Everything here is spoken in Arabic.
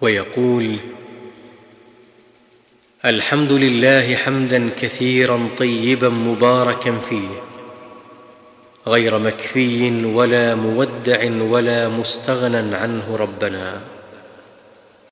ويقول الحمد لله حمدا كثيرا طيبا مباركا فيه غير مكفي ولا مودع ولا مستغنى عنه ربنا.